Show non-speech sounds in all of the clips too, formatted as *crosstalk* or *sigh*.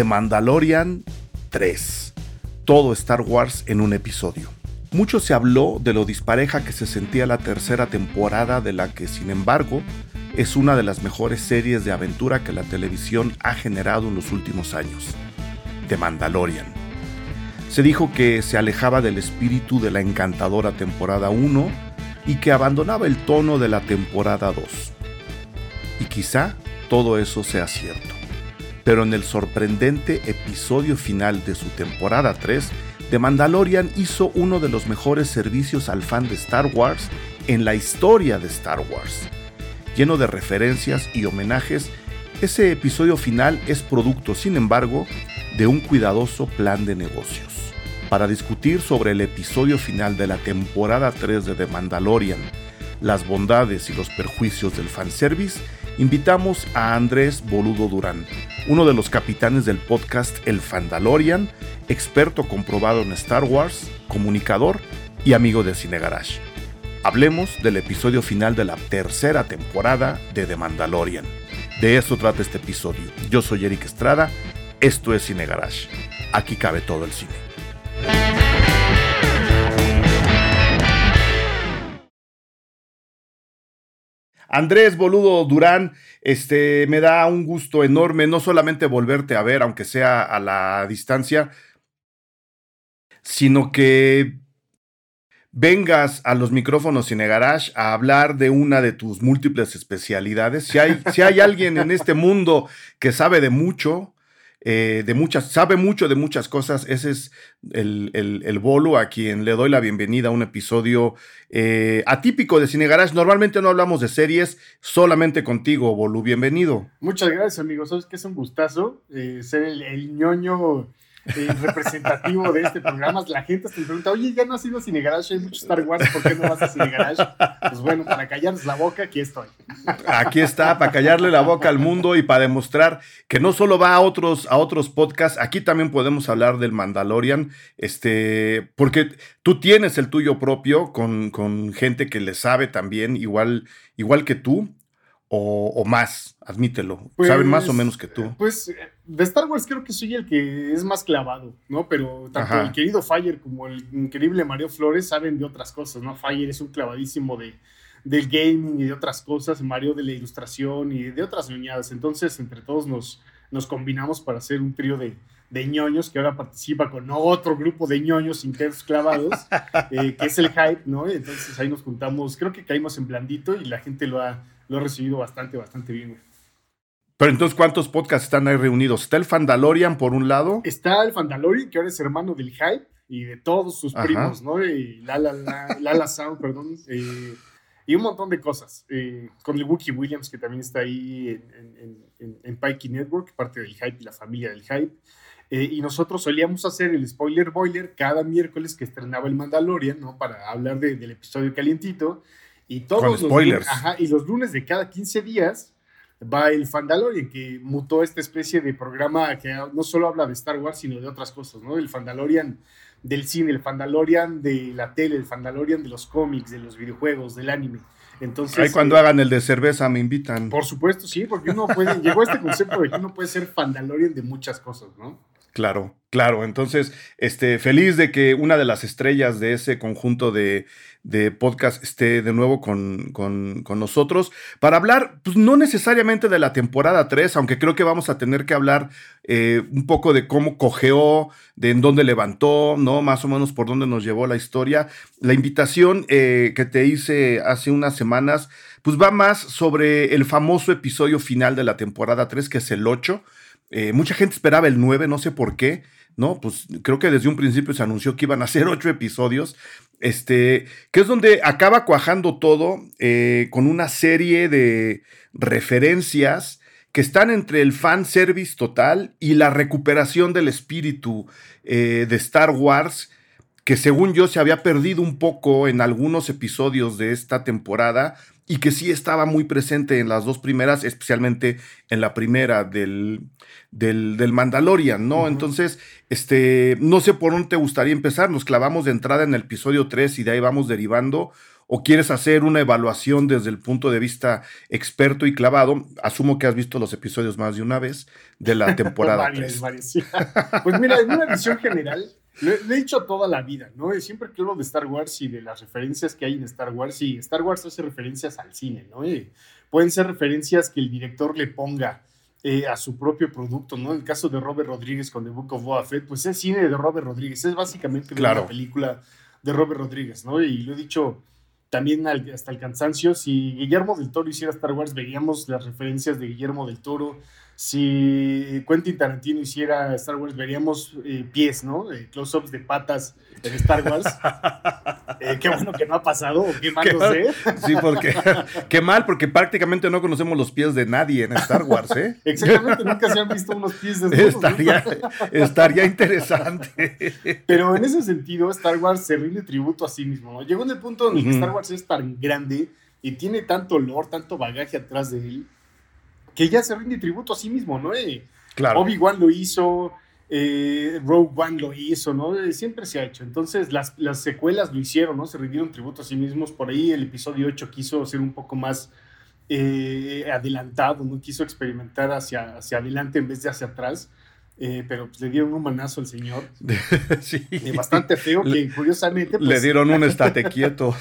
The Mandalorian 3. Todo Star Wars en un episodio. Mucho se habló de lo dispareja que se sentía la tercera temporada de la que, sin embargo, es una de las mejores series de aventura que la televisión ha generado en los últimos años. The Mandalorian. Se dijo que se alejaba del espíritu de la encantadora temporada 1 y que abandonaba el tono de la temporada 2. Y quizá todo eso sea cierto. Pero en el sorprendente episodio final de su temporada 3, The Mandalorian hizo uno de los mejores servicios al fan de Star Wars en la historia de Star Wars. Lleno de referencias y homenajes, ese episodio final es producto, sin embargo, de un cuidadoso plan de negocios. Para discutir sobre el episodio final de la temporada 3 de The Mandalorian, las bondades y los perjuicios del fanservice, invitamos a Andrés Boludo Durán, uno de los capitanes del podcast El Fandalorian, experto comprobado en Star Wars, comunicador y amigo de Cine Garage. Hablemos del episodio final de la tercera temporada de The Mandalorian. De eso trata este episodio. Yo soy Eric Estrada, esto es Cine Garage. Aquí cabe todo el cine. Andrés Boludo Durán, este, me da un gusto enorme no solamente volverte a ver, aunque sea a la distancia, sino que vengas a los micrófonos Cine Garage a hablar de una de tus múltiples especialidades. Si hay, si hay alguien en este mundo que sabe de mucho, eh, de muchas, sabe mucho de muchas cosas. Ese es el, el, Bolo a quien le doy la bienvenida a un episodio eh, atípico de Cine Garage. Normalmente no hablamos de series, solamente contigo, Bolu. Bienvenido. Muchas gracias, amigo. Sabes que es un gustazo eh, ser el, el ñoño representativo de este programa. La gente se pregunta, oye, ya no has ido a Cine Garage, hay mucho Star Wars, ¿por qué no vas a Cine Garage? Pues bueno, para callarles la boca, aquí estoy. Aquí está, para callarle la boca al mundo y para demostrar que no solo va a otros, a otros podcasts, aquí también podemos hablar del Mandalorian, este, porque tú tienes el tuyo propio con, con gente que le sabe también, igual, igual que tú o, más, admítelo. Saben más o pues, menos que tú. Pues de Star Wars creo que soy el que es más clavado, ¿no? Pero tanto el querido Fire como el increíble Mario Flores saben de otras cosas, ¿no? Fire es un clavadísimo de, del gaming y de otras cosas, Mario de la ilustración y de otras ñoñadas. Entonces, entre todos nos, nos combinamos para hacer un trío de, de ñoños que ahora participa con otro grupo de ñoños intensos clavados, *laughs* eh, que es el hype, ¿no? Entonces ahí nos juntamos, creo que caímos en blandito y la gente lo ha lo he recibido bastante, bastante bien, Pero entonces, ¿cuántos podcasts están ahí reunidos? ¿Está el Fandalorian por un lado? Está el Fandalorian, que ahora es hermano del Hype y de todos sus primos, ¿no? Y Lala, la, Sound, perdón. Eh, y un montón de cosas. Eh, con el Wookie Williams, que también está ahí en, en, en, Pikey Network, parte del Hype y la familia del Hype. Eh, y nosotros solíamos hacer el Spoiler Boiler cada miércoles que estrenaba el Mandalorian, ¿no? Para hablar del episodio calientito. Y todos los spoilers. Lunes, y los lunes de cada 15 días va el Fandalorian, que mutó esta especie de programa que no solo habla de Star Wars, sino de otras cosas, ¿no? El Fandalorian del cine, el Fandalorian de la tele, el Fandalorian de los cómics, de los videojuegos, del anime. Entonces, Ahí cuando eh, hagan el de cerveza me invitan. Por supuesto, sí, porque uno puede, llegó este concepto de que uno puede ser Fandalorian de muchas cosas, ¿no? Claro, claro. Entonces, este, feliz de que una de las estrellas de ese conjunto de, de podcast esté de nuevo con, con, con, nosotros para hablar, pues no necesariamente de la temporada 3, aunque creo que vamos a tener que hablar eh, un poco de cómo cogeó, de en dónde levantó, ¿no? Más o menos por dónde nos llevó la historia. La invitación eh, que te hice hace unas semanas, pues va más sobre el famoso episodio final de la temporada 3, que es el 8 eh, mucha gente esperaba el 9, no sé por qué, ¿no? Pues creo que desde un principio se anunció que iban a ser *laughs* ocho episodios, este, que es donde acaba cuajando todo eh, con una serie de referencias que están entre el fan service total y la recuperación del espíritu eh, de Star Wars, que según yo se había perdido un poco en algunos episodios de esta temporada y que sí estaba muy presente en las dos primeras, especialmente en la primera del, del, Mandalorian, ¿no? Entonces, este, no sé por dónde te gustaría empezar, nos clavamos de entrada en el episodio 3 y de ahí vamos derivando, o quieres hacer una evaluación desde el punto de vista experto y clavado, asumo que has visto los episodios más de una vez de la *laughs* temporada 3. *laughs* Pues mira, en una visión general, le, he dicho toda la vida, ¿no? Siempre que hablo de Star Wars y de las referencias que hay en Star Wars, y Star Wars hace referencias al cine, ¿no? pueden ser referencias que el director le ponga eh, a su propio producto, ¿no? El caso de Robert Rodríguez con The Book of Boba Fett, pues es cine de Robert Rodríguez, es básicamente una película de Robert Rodríguez, ¿no? Y lo he dicho también hasta el cansancio. Si Guillermo del Toro hiciera Star Wars, veríamos las referencias de Guillermo del Toro. Si Quentin Tarantino hiciera Star Wars, veríamos eh, pies, ¿no? Eh, close-ups de patas en Star Wars. *laughs* Eh, qué bueno que no ha pasado, qué mal no sé. Sí, porque *laughs* qué mal, porque prácticamente no conocemos los pies de nadie en Star Wars, ¿eh? *laughs* Exactamente, nunca se han visto unos pies de estaría, estaría interesante. Pero en ese sentido, Star Wars se rinde tributo a sí mismo, ¿no? Llegó en el punto en el que Star Wars es tan grande y tiene tanto olor, tanto bagaje atrás de él que ya se rinde tributo a sí mismo, ¿no? Eh, claro. Obi-Wan lo hizo, eh, Rogue One lo hizo, ¿no? Eh, siempre se ha hecho. Entonces, las, las, secuelas lo hicieron, ¿no? Se rindieron tributo a sí mismos. Por ahí el episodio 8 quiso ser un poco más adelantado, ¿no? Quiso experimentar hacia, hacia adelante en vez de hacia atrás. Pero pues, le dieron un manazo al señor. *laughs* sí. bastante feo, que curiosamente. le pues, dieron un estate *laughs* quieto.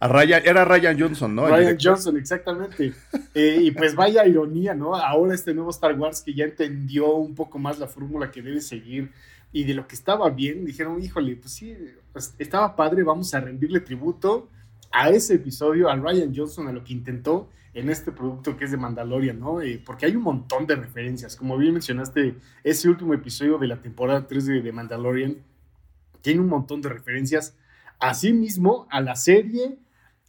era Ryan Johnson, ¿no? Ryan Johnson, exactamente. Eh, y pues vaya ironía, ¿no? Ahora este nuevo Star Wars que ya entendió un poco más la fórmula que debe seguir y de lo que estaba bien, dijeron, híjole, pues sí, pues estaba padre, vamos a rendirle tributo a ese episodio, a Ryan Johnson, a lo que intentó en este producto que es de Mandalorian, ¿no? Eh, porque hay un montón de referencias. Como bien mencionaste, ese último episodio de la temporada 3 de, Mandalorian tiene un montón de referencias a mismo, a la serie,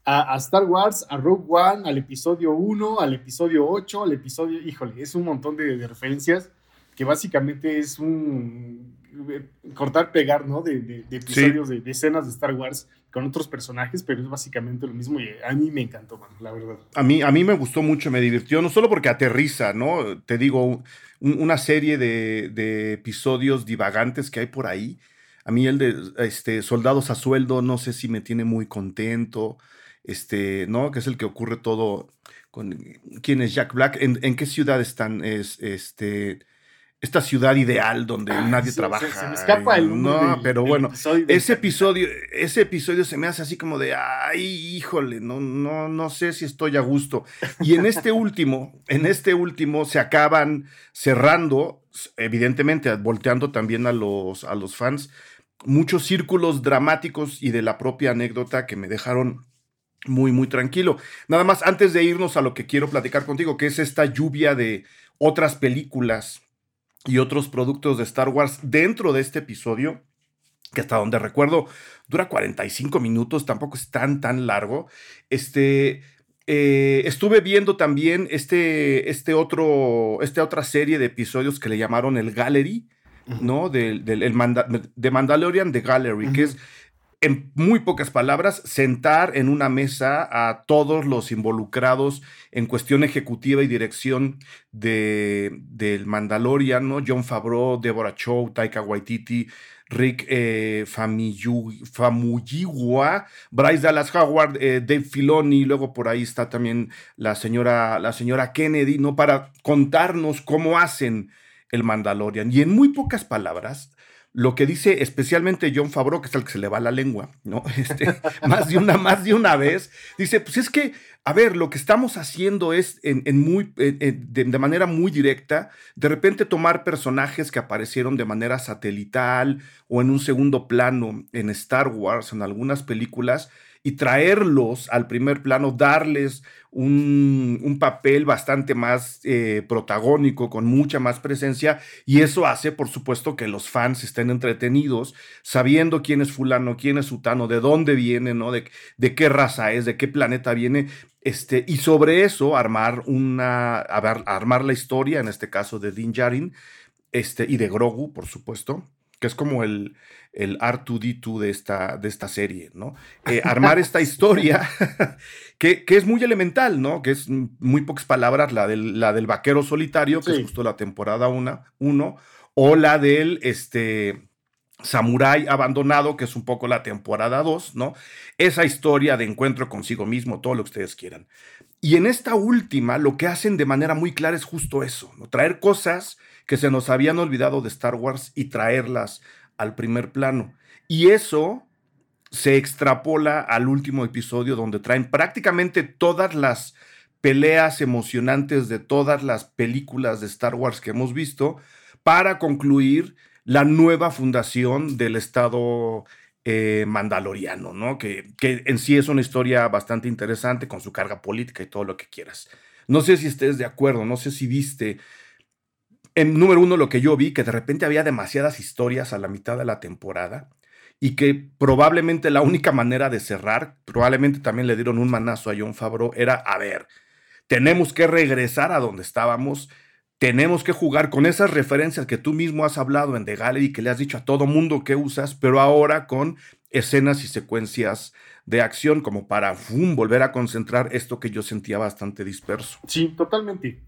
a, Star Wars, a Rogue One, al episodio 1, al episodio 8, al episodio, híjole, es un montón de, referencias que básicamente es un cortar, pegar, ¿no? De, episodios, de, escenas de Star Wars con otros personajes, pero es básicamente lo mismo y a mí me encantó, man, la verdad. A mí, a mí me gustó mucho, me divirtió, no solo porque aterriza, ¿no? Te digo, una serie de, episodios divagantes que hay por ahí. A mí el de este, Soldados a Sueldo, no sé si me tiene muy contento este, ¿no? Que es el que ocurre todo con quién es Jack Black, en, qué ciudad están, es este esta ciudad ideal donde ah, nadie trabaja. Se, me escapa el No, pero bueno, ese episodio, ese episodio se me hace así como de, ay, híjole, no, no, no sé si estoy a gusto. Y en este *laughs* último, en este último se acaban cerrando, evidentemente, volteando también a los, a los fans, muchos círculos dramáticos y de la propia anécdota que me dejaron muy, muy tranquilo. Nada más antes de irnos a lo que quiero platicar contigo, que es esta lluvia de otras películas y otros productos de Star Wars dentro de este episodio, que hasta donde recuerdo dura 45 minutos, tampoco es tan, tan largo. Este, eh, estuve viendo también este, este otro, esta otra serie de episodios que le llamaron el Gallery, ¿no? Del, de Mandalorian The Gallery, que es en muy pocas palabras, sentar en una mesa a todos los involucrados en cuestión ejecutiva y dirección de, del Mandalorian, ¿no? John Favreau, Deborah Chow, Taika Waititi, Rick eh, Bryce Dallas Howard, eh, Dave Filoni, luego por ahí está también la señora, la señora Kennedy, ¿no? Para contarnos cómo hacen el Mandalorian. Y en muy pocas palabras, lo que dice especialmente John Favreau, que es el que se le va la lengua, ¿no? *laughs* Este, más, de una, más de una vez, dice, pues es que, a ver, lo que estamos haciendo es en, muy, de, manera muy directa, de repente tomar personajes que aparecieron de manera satelital o en un segundo plano en Star Wars, en algunas películas, y traerlos al primer plano, darles un, papel bastante más eh, protagónico, con mucha más presencia, y eso hace, por supuesto, que los fans estén entretenidos, sabiendo quién es fulano, quién es sutano, de dónde viene, ¿no? De, de qué raza es, de qué planeta viene, este, y sobre eso armar una, armar la historia, en este caso de Din Djarin, este, y de Grogu, por supuesto, que es como el, el R2D2 de esta, de esta serie, ¿no? *laughs* Eh, armar esta historia *laughs* que, que, es muy elemental, ¿no? Que es muy pocas palabras, la del, la del vaquero solitario, que es justo la temporada 1, o la del, este, Samurai Abandonado, que es un poco la temporada 2, ¿no? Esa historia de encuentro consigo mismo, todo lo que ustedes quieran. Y en esta última, lo que hacen de manera muy clara es justo eso, ¿no? Traer cosas que se nos habían olvidado de Star Wars y traerlas al primer plano. Y eso se extrapola al último episodio donde traen prácticamente todas las peleas emocionantes de todas las películas de Star Wars que hemos visto para concluir la nueva fundación del Estado eh, mandaloriano, ¿no? Que, que, en sí es una historia bastante interesante con su carga política y todo lo que quieras. No sé si estés de acuerdo, no sé si viste en número uno, lo que yo vi, que de repente había demasiadas historias a la mitad de la temporada y que probablemente la única manera de cerrar, probablemente también le dieron un manazo a John Favreau, era, a ver, tenemos que regresar a donde estábamos, tenemos que jugar con esas referencias que tú mismo has hablado en The Gallery, que le has dicho a todo mundo que usas, pero ahora con escenas y secuencias de acción como para volver a concentrar esto que yo sentía bastante disperso. Sí, totalmente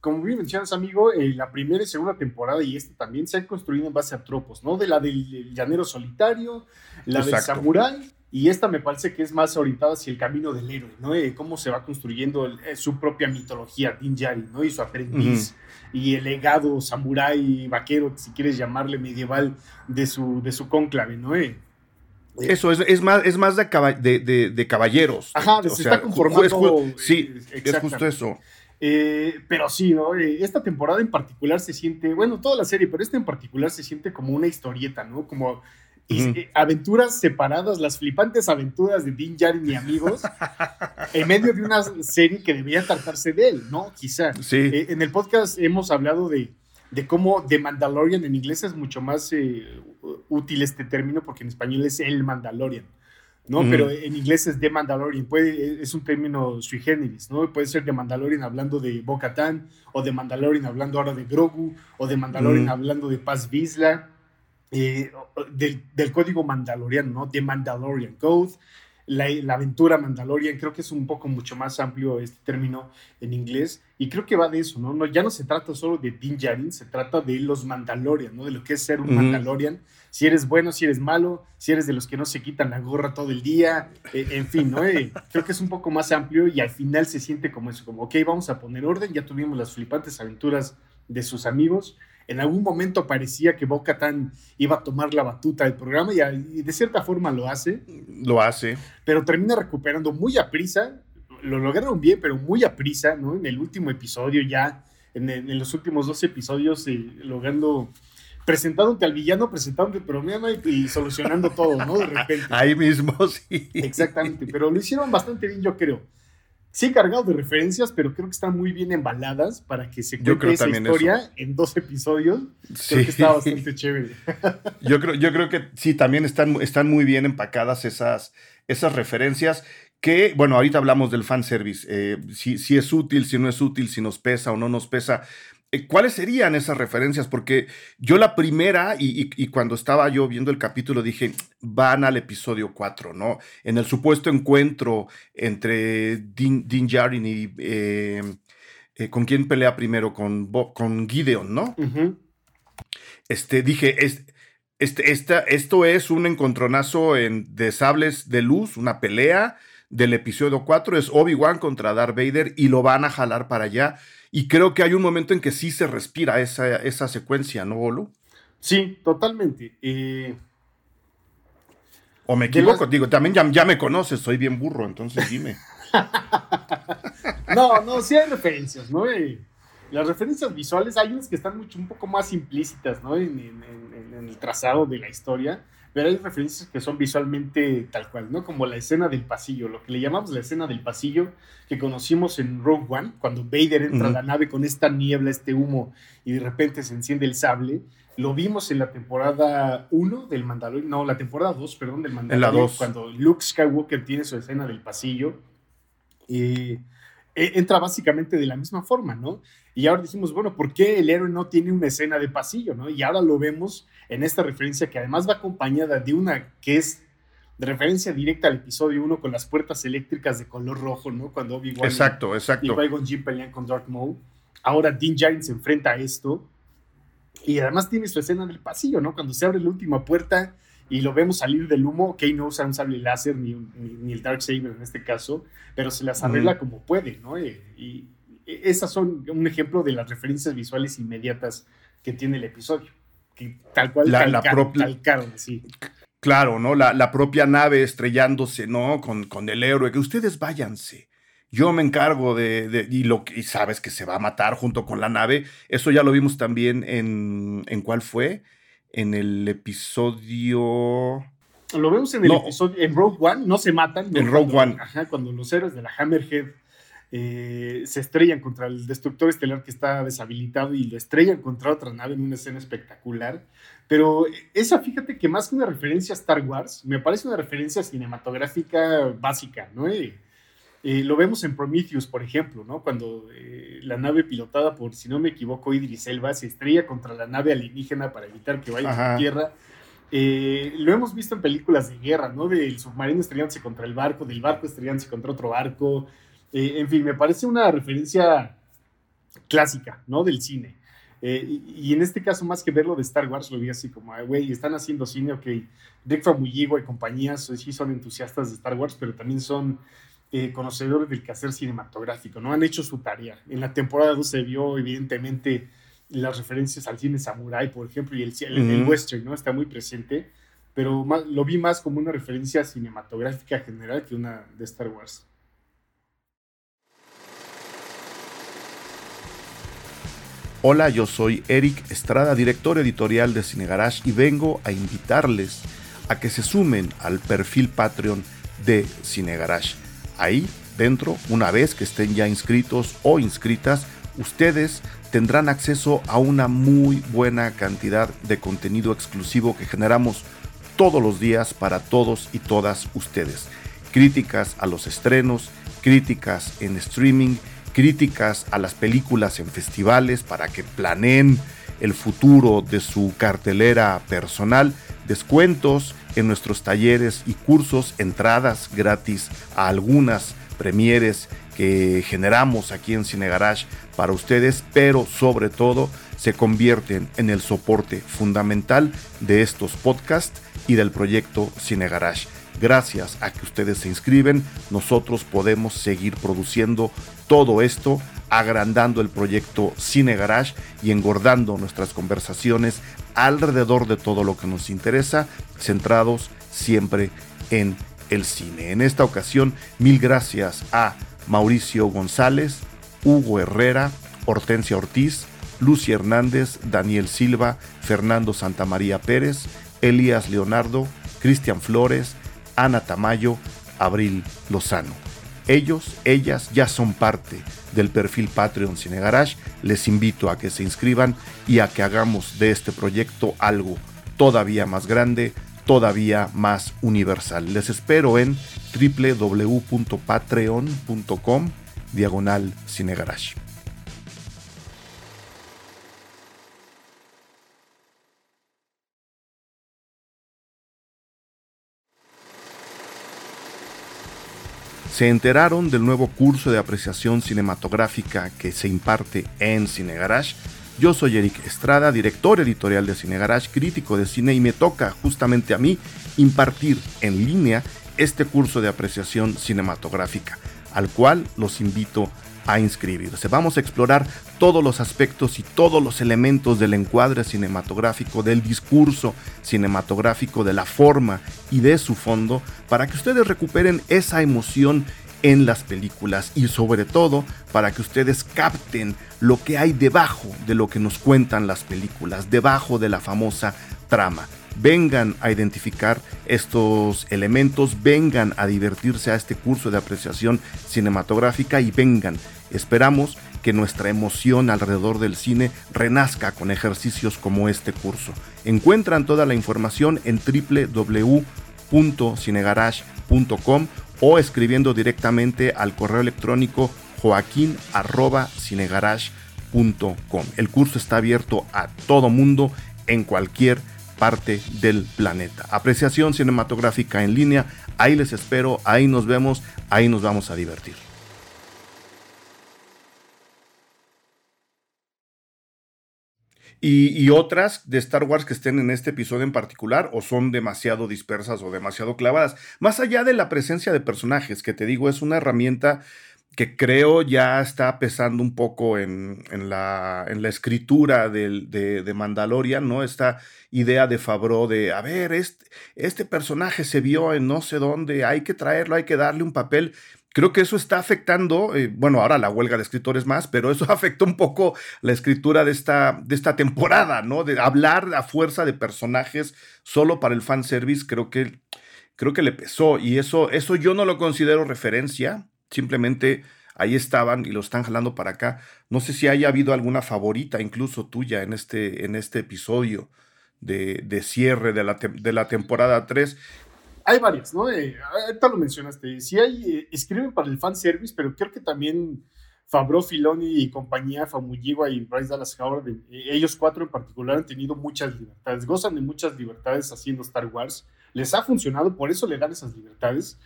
como bien mencionas, amigo, eh, la primera y segunda temporada y esta también se han construido en base a tropos, ¿no? De la del llanero solitario, la del samurái, y esta me parece que es más orientada hacia el camino del héroe, ¿no? Eh, cómo se va construyendo eh, su propia mitología, Din ¿no? Y su aprendiz, y el legado samurái, vaquero, si quieres llamarle medieval, de su, de su cónclave, ¿no? Eso es, es, más, es más de, de, caballeros. Ajá, se está conformando. sí, es justo eso. Eh, pero sí, ¿no? Eh, esta temporada en particular se siente, bueno, toda la serie, pero esta en particular se siente como una historieta, ¿no? Como eh, aventuras separadas, las flipantes aventuras de Din Djarin y amigos, en medio de una serie que debería tratarse de él, ¿no? Quizá. Sí. en el podcast hemos hablado de, de cómo The Mandalorian en inglés es mucho más útil este término porque en español es el Mandalorian. ¿no? Pero en inglés es The Mandalorian, puede, es un término sui generis, ¿no? Puede ser de Mandalorian hablando de Bo-Katan, o de Mandalorian hablando ahora de Grogu, o de Mandalorian hablando de Paz Vizsla, eh, del, del, código mandaloriano, ¿no? The Mandalorian Code, la, aventura Mandalorian, creo que es un poco mucho más amplio este término en inglés, y creo que va de eso, ¿no? no ya no se trata solo de Din Djarin, se trata de los Mandalorian, ¿no? De lo que es ser un Mandalorian, si eres bueno, si eres malo, si eres de los que no se quitan la gorra todo el día, eh, en fin, ¿no? Eh, creo que es un poco más amplio y al final se siente como eso, como, ok, vamos a poner orden, ya tuvimos las flipantes aventuras de sus amigos, en algún momento parecía que Boca Tan iba a tomar la batuta del programa y, de cierta forma lo hace. Lo hace. Pero termina recuperando muy a prisa. Lo lograron bien, pero muy a prisa, ¿no? En el último episodio ya, en, los últimos dos episodios, eh, logrando presentándote al villano, presentándote el problema y, solucionando todo, ¿no? De repente. *laughs* Ahí mismo, sí. Exactamente, pero lo hicieron bastante bien, yo creo sí cargado de referencias, pero creo que están muy bien embaladas para que se cuente esa historia en dos episodios. Creo que está bastante *laughs* chévere. Yo creo, yo creo que sí, también están, están muy bien empacadas esas, esas referencias que, bueno, ahorita hablamos del fanservice, eh, si, si es útil, si no es útil, si nos pesa o no nos pesa, ¿Cuáles serían esas referencias? Porque yo la primera, y, cuando estaba yo viendo el capítulo, dije, van al episodio 4, ¿no? En el supuesto encuentro entre Din, Din Djarin y... Eh, eh, ¿Con quién pelea primero? Con, con Gideon, ¿no? Este, dije, este, esta, esto es un encontronazo en, de sables de luz, una pelea del episodio 4, es Obi-Wan contra Darth Vader y lo van a jalar para allá. Y creo que hay un momento en que sí se respira esa, esa secuencia, ¿no, Bolu? Sí, totalmente. Eh, o me equivoco, digo, también ya, me conoces, soy bien burro, entonces dime. *laughs* no, no, sí hay referencias, ¿no? las referencias visuales hay unas que están mucho, un poco más implícitas, ¿no? en el trazado de la historia pero hay referencias que son visualmente tal cual, ¿no? Como la escena del pasillo, lo que le llamamos la escena del pasillo que conocimos en Rogue One, cuando Vader entra a la nave con esta niebla, este humo, y de repente se enciende el sable. Lo vimos en la temporada 1 del Mandalorian, no, la temporada 2, perdón, del Mandalorian, cuando Luke Skywalker tiene su escena del pasillo. Eh, entra básicamente de la misma forma, ¿no? Y ahora decimos, bueno, ¿por qué el héroe no tiene una escena de pasillo, ¿no? Y ahora lo vemos en esta referencia que además va acompañada de una que es de referencia directa al episodio 1 con las puertas eléctricas de color rojo, ¿no? Cuando Obi-Wan exacto, exacto. y Qui-Gon Jinn pelean con Darth Maul. Ahora Din Djarin se enfrenta a esto Y además tiene su escena del pasillo, ¿no? Cuando se abre la última puerta y lo vemos salir del humo, Kane no usa un sable láser ni, ni, el Dark Saber en este caso, pero se las arregla como puede, ¿no? Y, y, esas son un ejemplo de las referencias visuales inmediatas que tiene el episodio, que tal cual la, la propia, Claro, ¿no? La, la, propia nave estrellándose, ¿no? Con, con el héroe, que ustedes váyanse yo me encargo de, y, lo, y sabes que se va a matar junto con la nave. Eso ya lo vimos también en, ¿en cuál fue? En el episodio... Lo vemos en el episodio, en Rogue One, no se matan. En Rogue One. Ajá, cuando los héroes de la Hammerhead eh, se estrellan contra el destructor estelar que está deshabilitado y lo estrellan contra otra nave en una escena espectacular. Pero esa, fíjate que más que una referencia a Star Wars, me parece una referencia cinematográfica básica, ¿no? Eh, lo vemos en Prometheus, por ejemplo, ¿no? Cuando eh, la nave pilotada por, si no me equivoco, Idris Elba se estrella contra la nave alienígena para evitar que vaya a la Tierra. Eh, lo hemos visto en películas de guerra, ¿no? Del submarino estrellándose contra el barco, del barco estrellándose contra otro barco. en fin, me parece una referencia clásica, ¿no? Del cine. Y, en este caso, más que verlo de Star Wars, lo vi así como, güey, están haciendo cine, ok. Rick Famuyigo y compañías sí son entusiastas de Star Wars, pero también son eh, conocedores del quehacer cinematográfico, ¿no? Han hecho su tarea. En la temporada 2 se vio, evidentemente, las referencias al cine samurai, por ejemplo, y el, el, western, ¿no? Está muy presente, pero lo vi más como una referencia cinematográfica general que una de Star Wars. Hola, yo soy Eric Estrada, director editorial de Cine Garage, y vengo a invitarles a que se sumen al perfil Patreon de Cine Garage. Ahí dentro, una vez que estén ya inscritos o inscritas, ustedes tendrán acceso a una muy buena cantidad de contenido exclusivo que generamos todos los días para todos y todas ustedes. Críticas a los estrenos, críticas en streaming, críticas a las películas en festivales para que planeen el futuro de su cartelera personal, descuentos en nuestros talleres y cursos, entradas gratis a algunas premieres que generamos aquí en Cine Garage para ustedes, pero sobre todo se convierten en el soporte fundamental de estos podcasts y del proyecto Cine Garage. Gracias a que ustedes se inscriben, nosotros podemos seguir produciendo todo esto, agrandando el proyecto Cine Garage y engordando nuestras conversaciones alrededor de todo lo que nos interesa, centrados siempre en el cine. En esta ocasión, mil gracias a Mauricio González, Hugo Herrera, Hortensia Ortiz, Lucy Hernández, Daniel Silva, Fernando Santamaría Pérez, Elías Leonardo, Cristian Flores, Ana Tamayo, Abril Lozano. Ellos, ellas ya son parte del perfil Patreon Cine Garage. Les invito a que se inscriban y a que hagamos de este proyecto algo todavía más grande, todavía más universal. Les espero en www.patreon.com diagonal Cine se enteraron del nuevo curso de apreciación cinematográfica que se imparte en Cine Garage. Yo soy Eric Estrada, director editorial de Cine Garage, crítico de cine y me toca justamente a mí impartir en línea este curso de apreciación cinematográfica, al cual los invito a inscribirse. Vamos a explorar todos los aspectos y todos los elementos del encuadre cinematográfico, del discurso cinematográfico, de la forma y de su fondo, para que ustedes recuperen esa emoción en las películas y sobre todo para que ustedes capten lo que hay debajo de lo que nos cuentan las películas, debajo de la famosa trama vengan a identificar estos elementos, vengan a divertirse a este curso de apreciación cinematográfica y vengan. Esperamos que nuestra emoción alrededor del cine renazca con ejercicios como este curso. Encuentran toda la información en www.cinegarage.com o escribiendo directamente al correo electrónico joaquín.cinegarage.com. El curso está abierto a todo mundo en cualquier parte del planeta. Apreciación cinematográfica en línea, ahí les espero, ahí nos vemos, ahí nos vamos a divertir. Y, otras de Star Wars que estén en este episodio en particular o son demasiado dispersas o demasiado clavadas. Más allá de la presencia de personajes, que te digo, es una herramienta que creo ya está pesando un poco en, la, en la, escritura de, de, Mandalorian, ¿no? Esta idea de Favreau de, a ver, este, este personaje se vio en no sé dónde, hay que traerlo, hay que darle un papel. Creo que eso está afectando, eh, bueno, ahora la huelga de escritores más, pero eso *laughs* afectó un poco la escritura de esta, de esta temporada, ¿no? De hablar a fuerza de personajes solo para el fanservice, creo que, creo que le pesó. Y eso, eso yo no lo considero referencia, simplemente ahí estaban y lo están jalando para acá. No sé si haya habido alguna favorita, incluso tuya, en este, en este episodio de, de cierre de la, de la temporada 3 hay varias, ¿no? Eh, ahorita lo mencionaste. Sí hay, eh, escriben para el fanservice, pero creo que también Fabro, Filoni y compañía, Famuyiwa y Bryce Dallas Howard, eh, ellos cuatro en particular han tenido muchas libertades, gozan de muchas libertades haciendo Star Wars. Les ha funcionado, por eso le dan esas libertades.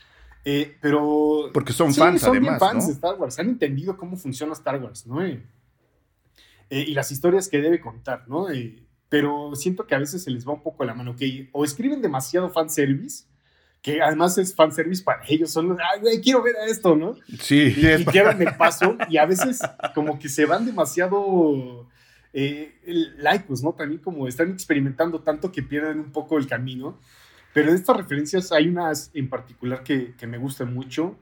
pero. Porque son fans, son además. fans de Star Wars, han entendido cómo funciona Star Wars, ¿no? y las historias que debe contar, ¿no? pero siento que a veces se les va un poco la mano, que o escriben demasiado fanservice que además es fanservice para ellos, son los, ay, güey, quiero ver a esto, ¿no? Sí. Y, y quedan el *laughs* paso y a veces como que se van demasiado eh, laicos, ¿no? También como están experimentando tanto que pierden un poco el camino. Pero de estas referencias hay unas en particular que, que me gustan mucho.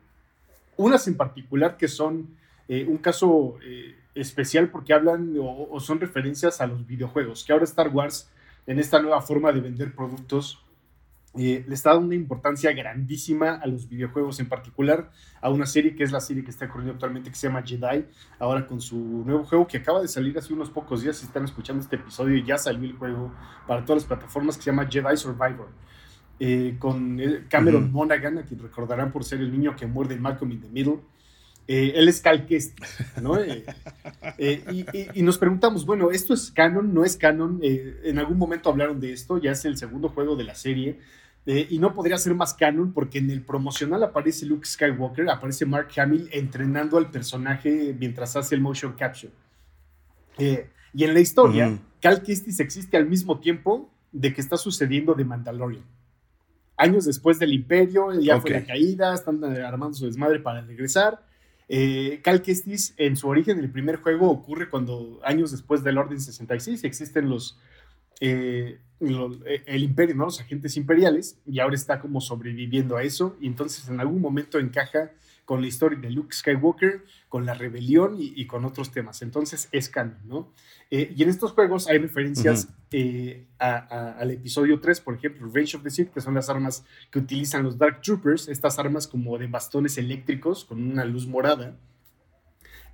Unas en particular que son eh, un caso eh, especial porque hablan o, o son referencias a los videojuegos, que ahora Star Wars en esta nueva forma de vender productos eh, le está dando una importancia grandísima a los videojuegos, en particular a una serie que es la serie que está corriendo actualmente que se llama Jedi, ahora con su nuevo juego que acaba de salir hace unos pocos días, si están escuchando este episodio, ya salió el juego para todas las plataformas que se llama Jedi Survivor. Eh, con Cameron Monaghan, a quien recordarán por ser el niño que muerde Malcolm in the Middle. Eh, él es Cal ¿no? y, nos preguntamos, bueno, ¿esto es canon? ¿No es canon? en algún momento hablaron de esto, ya es el segundo juego de la serie. Eh, y no podría ser más canon porque en el promocional aparece Luke Skywalker, aparece Mark Hamill entrenando al personaje mientras hace el motion capture. Eh, y en la historia, Cal Kestis existe al mismo tiempo de que está sucediendo de Mandalorian. Años después del Imperio, ya fue la caída, están armando su desmadre para regresar. Eh, Cal Kestis, en su origen, el primer juego ocurre cuando, años después del Orden 66, existen los, eh, eh, el imperio, ¿no? Los agentes imperiales, y ahora está como sobreviviendo a eso, y entonces en algún momento encaja con la historia de Luke Skywalker, con la rebelión y, con otros temas. Entonces es canon, ¿no? Eh, y en estos juegos hay referencias al episodio 3, por ejemplo, Revenge of the Sith, que son las armas que utilizan los Dark Troopers, estas armas como de bastones eléctricos con una luz morada.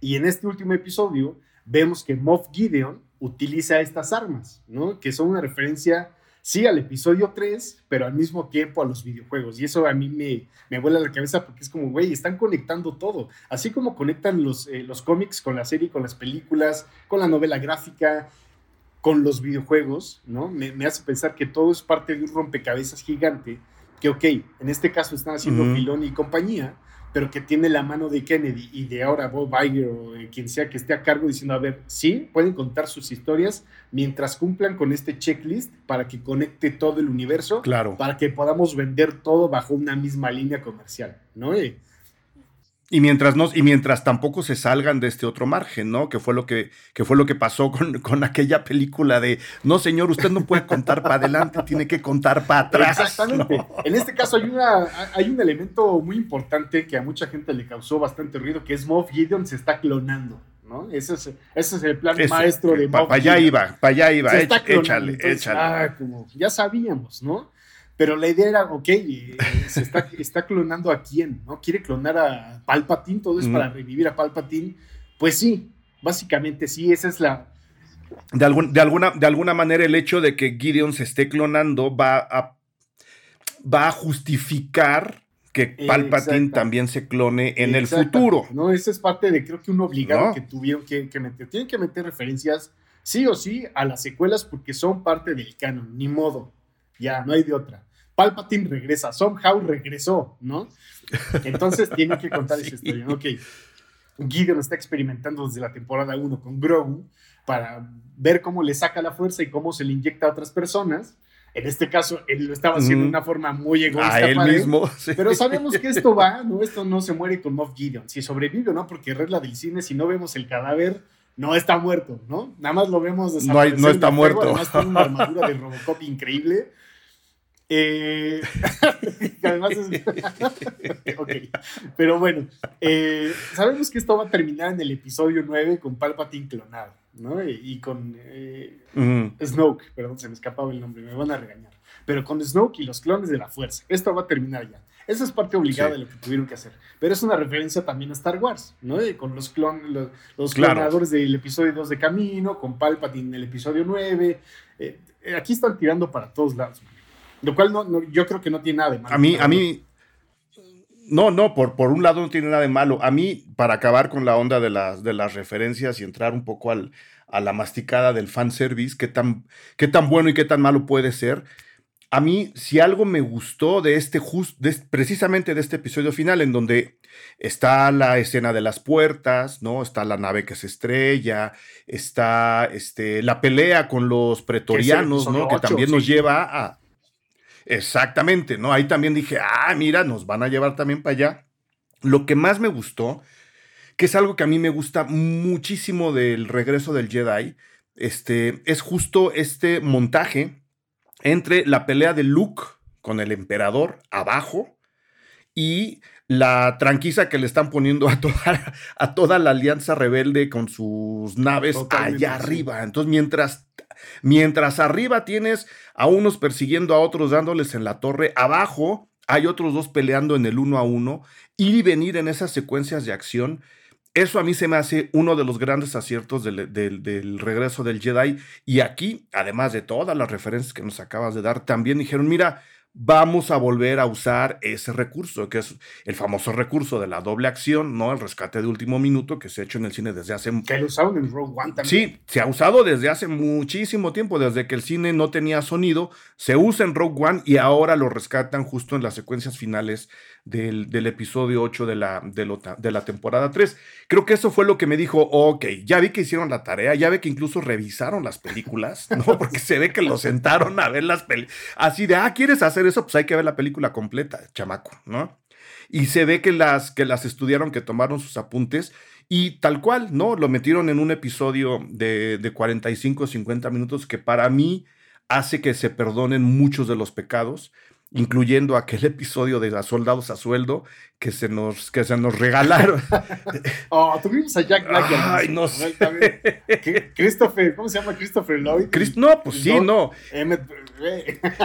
Y en este último episodio vemos que Moff Gideon utiliza estas armas, ¿no? Que son una referencia, sí, al episodio 3, pero al mismo tiempo a los videojuegos. Y eso a mí me, me vuela la cabeza porque es como, güey, están conectando todo. Así como conectan los, eh, los cómics con la serie, con las películas, con la novela gráfica, con los videojuegos, ¿no? Me, hace pensar que todo es parte de un rompecabezas gigante que, ok, en este caso están haciendo uh y compañía, pero que tiene la mano de Kennedy y de ahora Bob Iger o quien sea que esté a cargo diciendo, a ver, sí, pueden contar sus historias mientras cumplan con este checklist para que conecte todo el universo, claro. para que podamos vender todo bajo una misma línea comercial, ¿no? Y mientras, no, y mientras tampoco se salgan de este otro margen, ¿no? Que fue lo que, que, fue lo que pasó con, *laughs* con aquella película de, no señor, usted no puede contar para adelante, tiene que contar para atrás. Exactamente. En este caso hay, una, hay un elemento muy importante que a mucha gente le causó bastante ruido, que es Moff Gideon se está clonando. ¿no? Ese, es, ese es el plan maestro de Moff Para allá iba, para allá iba, échale, échale. Ah, como ya sabíamos, ¿no? Pero la idea era, ok, eh, se está, *laughs* está, clonando a quién, ¿no? Quiere clonar a Palpatine, todo es para revivir a Palpatine. Pues sí, básicamente sí, esa es la... De, algún, de, alguna, de alguna manera el hecho de que Gideon se esté clonando va a, va a justificar que Palpatine también se clone en el futuro. No, esa es parte de creo que un obligado que tuvieron que, que, meter. Tienen que meter referencias sí o sí a las secuelas porque son parte del canon, ni modo. Ya, no hay de otra. Palpatine regresa, somehow regresó, ¿no? Entonces tiene que contar esa *laughs* historia, ok. Gideon está experimentando desde la temporada 1 con Grogu para ver cómo le saca la fuerza y cómo se le inyecta a otras personas. En este caso, él lo estaba haciendo de una forma muy egoísta. A él mismo. *laughs* Pero sabemos que esto va, ¿no? Esto no se muere con Moff Gideon. Si sobrevive o no, porque regla del cine, si no vemos el cadáver, no está muerto, ¿no? Nada más lo vemos No, no está muerto. Además tiene una armadura de Robocop increíble. Eh, *laughs* además es... *laughs* ok, pero bueno, eh, sabemos que esto va a terminar en el episodio 9 con Palpatine clonado, ¿no? Y, con eh, Snoke, perdón, se me escapaba el nombre, me van a regañar. Pero con Snoke y los clones de la fuerza, esto va a terminar ya. Esa es parte obligada de lo que tuvieron que hacer. Pero es una referencia también a Star Wars, ¿no? con los, clon, los, clonadores del episodio 2 de Camino, con Palpatine en el episodio 9. aquí están tirando para todos lados. Lo cual no, yo creo que no tiene nada de malo. A mí, a mí, no, no, por, por un lado no tiene nada de malo. A mí, para acabar con la onda de las, de las referencias y entrar un poco al, a la masticada del fanservice, qué tan, qué tan bueno y qué tan malo puede ser. A mí, si algo me gustó de este, just, precisamente de este episodio final, en donde está la escena de las puertas, ¿no? Está la nave que se estrella, está este, la pelea con los pretorianos, ¿no? que también nos lleva a, Exactamente, ¿no? Ahí también dije, ah, mira, nos van a llevar también para allá. Lo que más me gustó, que es algo que a mí me gusta muchísimo del regreso del Jedi, este, es justo este montaje entre la pelea de Luke con el emperador abajo y la tranquiza que le están poniendo a *laughs* toda, a toda la alianza rebelde con sus naves allá arriba. Entonces, mientras Mientras arriba tienes a unos persiguiendo a otros dándoles en la torre, abajo hay otros dos peleando en el uno a uno, ir y venir en esas secuencias de acción. Eso a mí se me hace uno de los grandes aciertos del, del, regreso del Jedi. Y aquí, además de todas las referencias que nos acabas de dar, también dijeron, mira, vamos a volver a usar ese recurso, que es el famoso recurso de la doble acción, ¿no? El rescate de último minuto que se ha hecho en el cine desde hace... Que lo usaron en Rogue One también. Sí, se ha usado desde hace muchísimo tiempo, desde que el cine no tenía sonido, se usa en Rogue One y ahora lo rescatan justo en las secuencias finales del, episodio 8 de la, de, la temporada 3. Creo que eso fue lo que me dijo, ok, ya vi que hicieron la tarea, ya ve que incluso revisaron las películas, ¿no? *laughs* Porque se ve que lo sentaron a ver las películas. Así de, ah, ¿quieres hacer eso? Pues hay que ver la película completa, chamaco, ¿no? Y se ve que las, que las estudiaron, que tomaron sus apuntes. Y tal cual, ¿no? Lo metieron en un episodio de, de 45 o 50 minutos que para mí hace que se perdonen muchos de los pecados incluyendo aquel episodio de Soldados a Sueldo que se nos, que se nos regalaron. *laughs* oh, tuvimos a Jack Black. Ay, no sé. Christopher, ¿cómo se llama Christopher Lloyd? no, pues sí, no.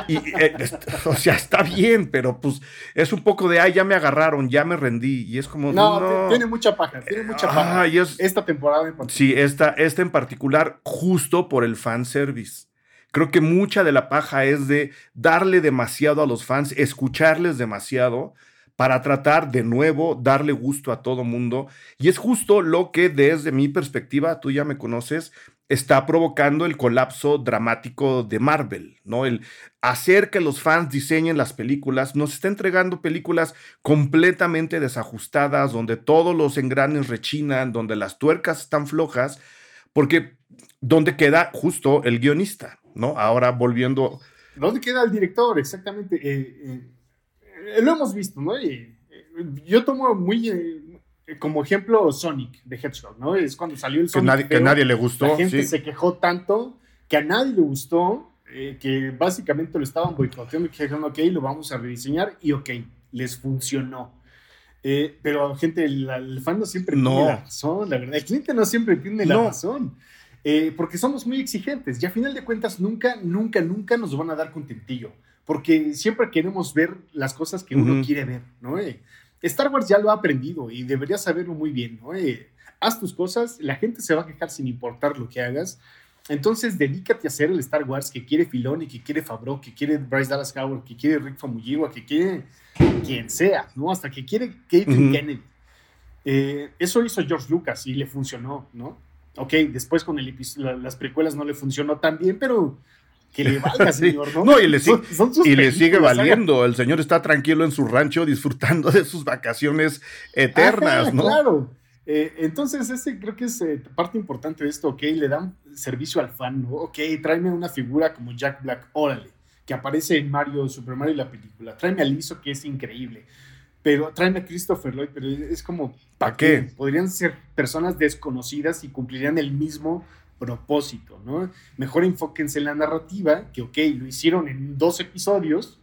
y, eh, o sea, está bien, pero pues es un poco de, ay, ya me agarraron, ya me rendí. Y es como. No, tiene mucha paja, tiene mucha paja. esta temporada en particular. Sí, esta, esta en particular, justo por el fanservice. Creo que mucha de la paja es de darle demasiado a los fans, escucharles demasiado para tratar de nuevo darle gusto a todo mundo. Y es justo lo que desde mi perspectiva, tú ya me conoces, está provocando el colapso dramático de Marvel, ¿no? El hacer que los fans diseñen las películas, nos está entregando películas completamente desajustadas, donde todos los engranes rechinan, donde las tuercas están flojas, porque donde queda justo el guionista, ¿no? Ahora volviendo... ¿Dónde queda el director? Exactamente. Eh, eh, lo hemos visto, ¿no? Eh, yo tomo muy como ejemplo Sonic de Hedgehog, ¿no? Es cuando salió el Sonic. Que nadie, le gustó. La gente se quejó tanto que a nadie le gustó, que básicamente lo estaban boicoteando y que dijeron, ok, lo vamos a rediseñar y ok, les funcionó. pero gente, el, el fan no siempre tiene la razón, la verdad. El cliente no siempre tiene la razón. Eh, porque somos muy exigentes y a final de cuentas nunca, nunca, nunca nos van a dar contentillo, porque siempre queremos ver las cosas que uno quiere ver, ¿no? Eh, Star Wars ya lo ha aprendido y deberías saberlo muy bien, ¿no? Eh, haz tus cosas, la gente se va a quejar sin importar lo que hagas. Entonces, dedícate a hacer el Star Wars que quiere Filoni, que quiere Favreau, que quiere Bryce Dallas Howard, que quiere Rick Famuyiwa, que quiere quien sea, ¿no? Hasta que quiere Caitlin Kennedy. eso hizo George Lucas y le funcionó, ¿no? Ok, después con el las precuelas no le funcionó tan bien, pero que le valga, *laughs* señor, ¿no? no, y le, y le sigue valiendo. El señor está tranquilo en su rancho disfrutando de sus vacaciones eternas, ¿no? Claro. Eh, entonces, ese creo que es eh, parte importante de esto, ok, le dan servicio al fan, ¿no? Ok, tráeme una figura como Jack Black, órale, que aparece en Mario, Super Mario y la película. Tráeme a Lizzo, que es increíble. Pero tráeme a Christopher Lloyd, pero es como, ¿para qué? Podrían ser personas desconocidas y cumplirían el mismo propósito, ¿no? Mejor enfóquense en la narrativa, que ok, lo hicieron en dos episodios,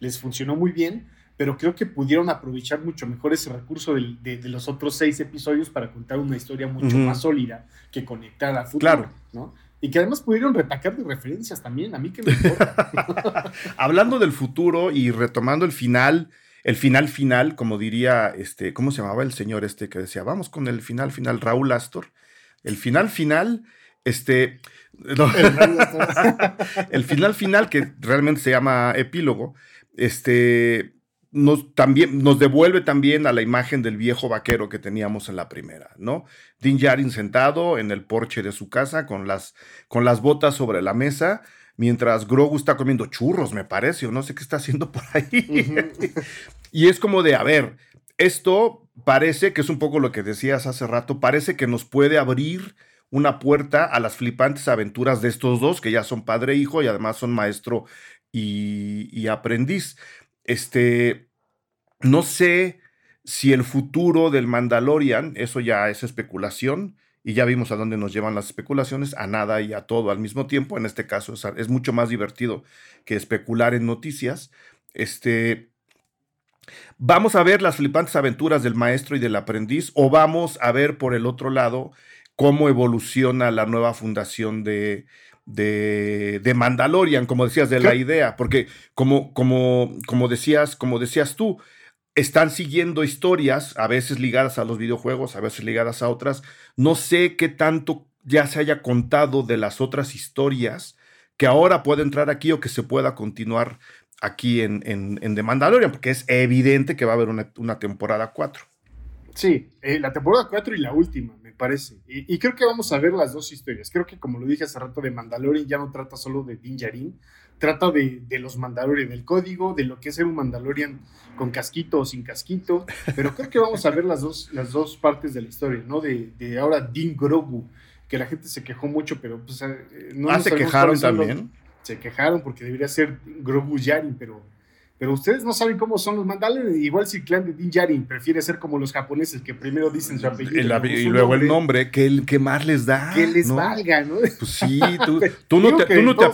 les funcionó muy bien, pero creo que pudieron aprovechar mucho mejor ese recurso de, los otros seis episodios para contar una historia mucho más sólida que conectar a futuro, claro. ¿no? Y que además pudieron retacar de referencias también, a mí que me importa. *laughs* Hablando del futuro y retomando el final, el final final, como diría, este, ¿cómo se llamaba el señor este que decía? Vamos con el final final, Raúl Astor. El final final, este, *laughs* el final final, que realmente se llama epílogo, este, nos, también, nos devuelve también a la imagen del viejo vaquero que teníamos en la primera, ¿no? Din Djarin sentado en el porche de su casa con las, con las botas sobre la mesa, mientras Grogu está comiendo churros, me parece, o no sé qué está haciendo por ahí. *laughs* y es como de, a ver, esto parece que es un poco lo que decías hace rato, parece que nos puede abrir una puerta a las flipantes aventuras de estos dos, que ya son padre e hijo y además son maestro y, y aprendiz. Este, no sé si el futuro del Mandalorian, eso ya es especulación, y ya vimos a dónde nos llevan las especulaciones, a nada y a todo al mismo tiempo. En este caso es, mucho más divertido que especular en noticias. Este, ¿Vamos a ver las flipantes aventuras del maestro y del aprendiz o vamos a ver por el otro lado cómo evoluciona la nueva fundación de, de, Mandalorian, como decías, de la idea, porque como, como, como, decías, como decías tú, están siguiendo historias, a veces ligadas a los videojuegos, a veces ligadas a otras. No sé qué tanto ya se haya contado de las otras historias que ahora puede entrar aquí o que se pueda continuar aquí en, en, The Mandalorian, porque es evidente que va a haber una, temporada 4. Sí, eh, la temporada 4 y la última, me parece. Y, creo que vamos a ver las dos historias. Creo que, como lo dije hace rato, de Mandalorian ya no trata solo de Din Djarin, trata de, los Mandalorian, del código, de lo que es ser un Mandalorian con casquito o sin casquito, pero creo que vamos a ver las dos, las dos partes de la historia, ¿no? De, de ahora Din Grogu, que la gente se quejó mucho, pero pues eh, no ah, se quejaron también. se quejaron porque debería ser Grogu Yarin, pero pero ustedes no saben cómo son los Mandalorian. Igual si el clan de Din Djarin prefiere ser como los japoneses que primero dicen su apellido. y luego el nombre, que, el, que más les da. Que les valga, ¿no? Pues sí, tú, *laughs* tú no, te, tú, no te,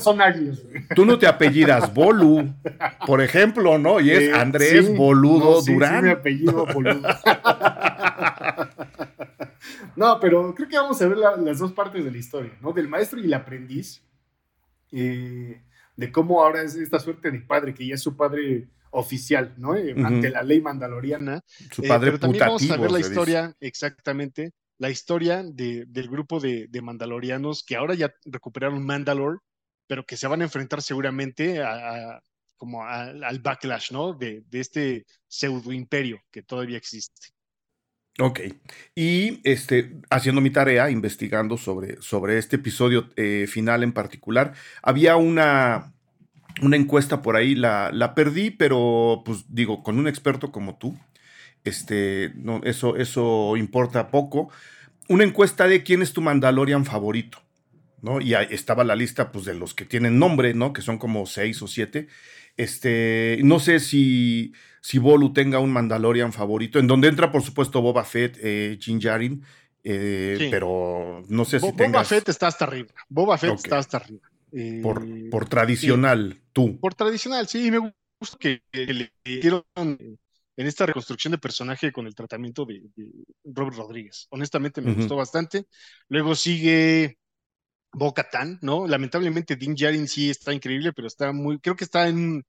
tú no te apellidas Bolu, por ejemplo, ¿no? Y es Andrés Boludo Durán. Sí, mi apellido Boludo. *laughs* no, pero creo que vamos a ver las dos partes de la historia, ¿no? Del maestro y el aprendiz. Eh, de cómo ahora es esta suerte de padre, que ya es su padre oficial, ¿no? Eh, ante la ley mandaloriana. Su padre eh, pero también vamos a ver la historia, exactamente, la historia de, del grupo de, mandalorianos que ahora ya recuperaron Mandalore, pero que se van a enfrentar seguramente a, como al backlash, ¿no? De, de este pseudo imperio que todavía existe. Ok. Y este, haciendo mi tarea, investigando sobre, sobre este episodio eh, final en particular, había una, una encuesta por ahí, la, la, perdí, pero pues digo, con un experto como tú, este, no, eso, eso importa poco. Una encuesta de quién es tu Mandalorian favorito. ¿no? Y ahí estaba la lista pues, de los que tienen nombre, ¿no? Que son como seis o siete. Este, no sé si, si Bolu tenga un Mandalorian favorito, en donde entra, por supuesto, Boba Fett, eh, Jin Jarin, eh, pero no sé si Boba Fett está hasta arriba. Boba Fett está hasta arriba. por, eh, por, tradicional, tú. Por tradicional, sí, me gusta que, le dieron en esta reconstrucción de personaje con el tratamiento de, Robert Rodríguez. Honestamente me gustó bastante. Luego sigue Bo-Katan, ¿no? Lamentablemente Din Djarin sí está increíble, pero está muy, creo que está en,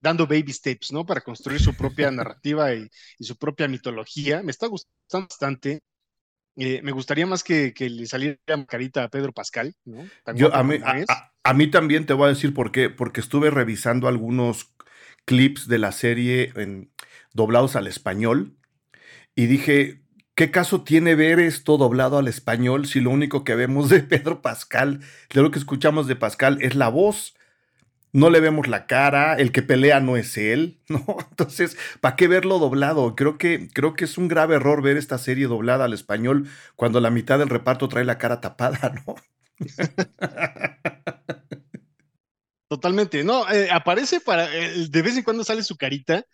dando baby steps, ¿no? Para construir su propia *laughs* narrativa y, su propia mitología. Me está gustando bastante. Eh, me gustaría más que, le saliera carita a Pedro Pascal, ¿no? Yo, a, mí, a, mí también te voy a decir por qué, porque estuve revisando algunos clips de la serie en, doblados al español y dije, ¿Qué caso tiene ver esto doblado al español si lo único que vemos de Pedro Pascal, de lo que escuchamos de Pascal es la voz? no le vemos la cara, el que pelea no es él, *laughs* ¿no? Entonces, ¿para qué verlo doblado? Creo que, creo que es un grave error ver esta serie doblada al español cuando la mitad del reparto trae la cara tapada, *laughs* ¿no? Totalmente, no, eh, aparece para, eh, de vez en cuando sale su carita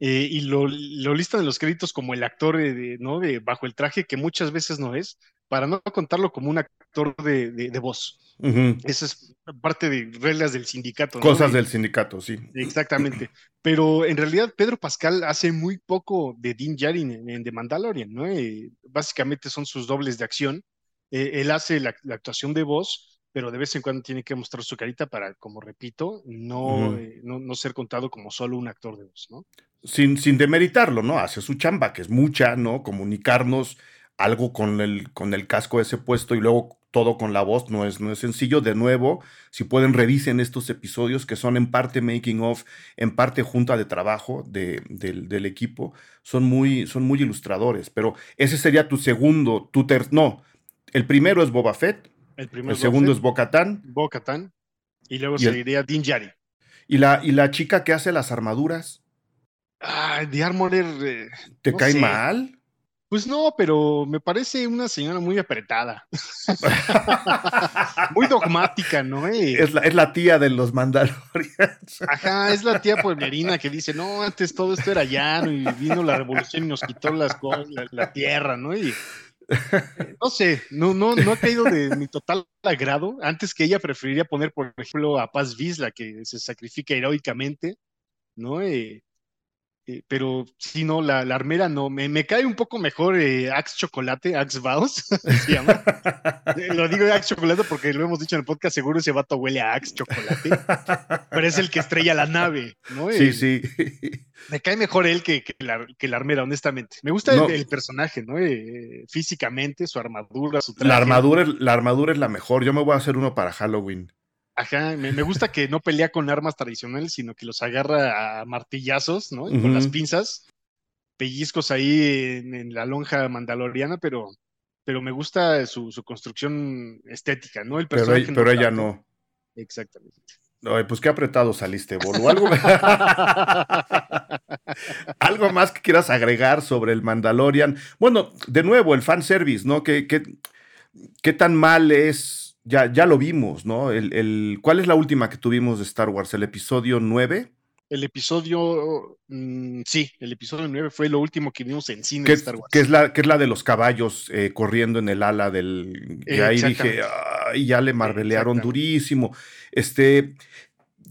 eh, y lo, lo listan en los créditos como el actor, de, ¿no? De bajo el traje, que muchas veces no es, para no contarlo como un actor de, de, voz. Esa es parte de reglas del sindicato. Cosas del sindicato, sí. Exactamente. Pero en realidad Pedro Pascal hace muy poco de Dean Djarin en, The Mandalorian, ¿no? Eh, básicamente son sus dobles de acción. Eh, él hace la, actuación de voz, pero de vez en cuando tiene que mostrar su carita para, como repito, no, no, no, ser contado como solo un actor de voz, ¿no? Sin, sin demeritarlo, ¿no? Hace su chamba, que es mucha, ¿no? Comunicarnos algo con el, con el casco ese puesto y luego todo con la voz, no es, no es sencillo. De nuevo, si pueden, revisen estos episodios que son en parte making of, en parte junta de trabajo de, del, equipo. Son muy, son muy ilustradores, pero ese sería tu segundo, tu ter no, el primero es Boba Fett, el, segundo es Bo-Katan. Bo-Katan, y luego seguiría Din Djarin. ¿Y la, ¿Y la chica que hace las armaduras? Ah, The Armorer. Eh, ¿Te cae mal? Pues no, pero me parece una señora muy apretada. *laughs* muy dogmática, ¿no? Es, la, es, la, tía de los Mandalorians. Ajá, es la tía pueblerina que dice, no, antes todo esto era llano y vino la revolución y nos quitó las la, la tierra, ¿no? Y *laughs* no sé, no, no, no ha caído de mi total agrado. Antes que ella preferiría poner, por ejemplo, a Paz Vizla, que se sacrifica heroicamente, ¿no? Eh, eh, pero si no, la, la, armera no, me, me, cae un poco mejor eh, Axe Chocolate, Axe Baus, *laughs* se llama. Eh, lo digo Axe Chocolate porque lo hemos dicho en el podcast, seguro ese vato huele a Axe Chocolate, pero es el que estrella la nave, ¿no? Sí, sí. Me cae mejor él que, que, la, que la, armera, honestamente. Me gusta el, personaje, ¿no? físicamente, su armadura, su traje. La armadura, la armadura es la mejor. Yo me voy a hacer uno para Halloween. Ajá, me, gusta que no pelea con armas tradicionales, sino que los agarra a martillazos, ¿no? Con las pinzas, pellizcos ahí en, la lonja mandaloriana, pero, pero me gusta su, construcción estética, ¿no? El personaje pero, pero ella no. Exactamente. pues qué apretado saliste, Bolo. ¿Algo, *laughs* ¿Algo más que quieras agregar sobre el Mandalorian? Bueno, de nuevo, el fanservice, ¿no? ¿Qué, qué, qué tan mal es ya, ya lo vimos, ¿no? El, el, ¿Cuál es la última que tuvimos de Star Wars? ¿El episodio 9? El episodio, mm, sí, el episodio 9 fue lo último que vimos en cine de Star Wars. Que es la, que es la de los caballos eh, corriendo en el ala del... Que ahí dije, ay, ya le marvelearon durísimo. Este,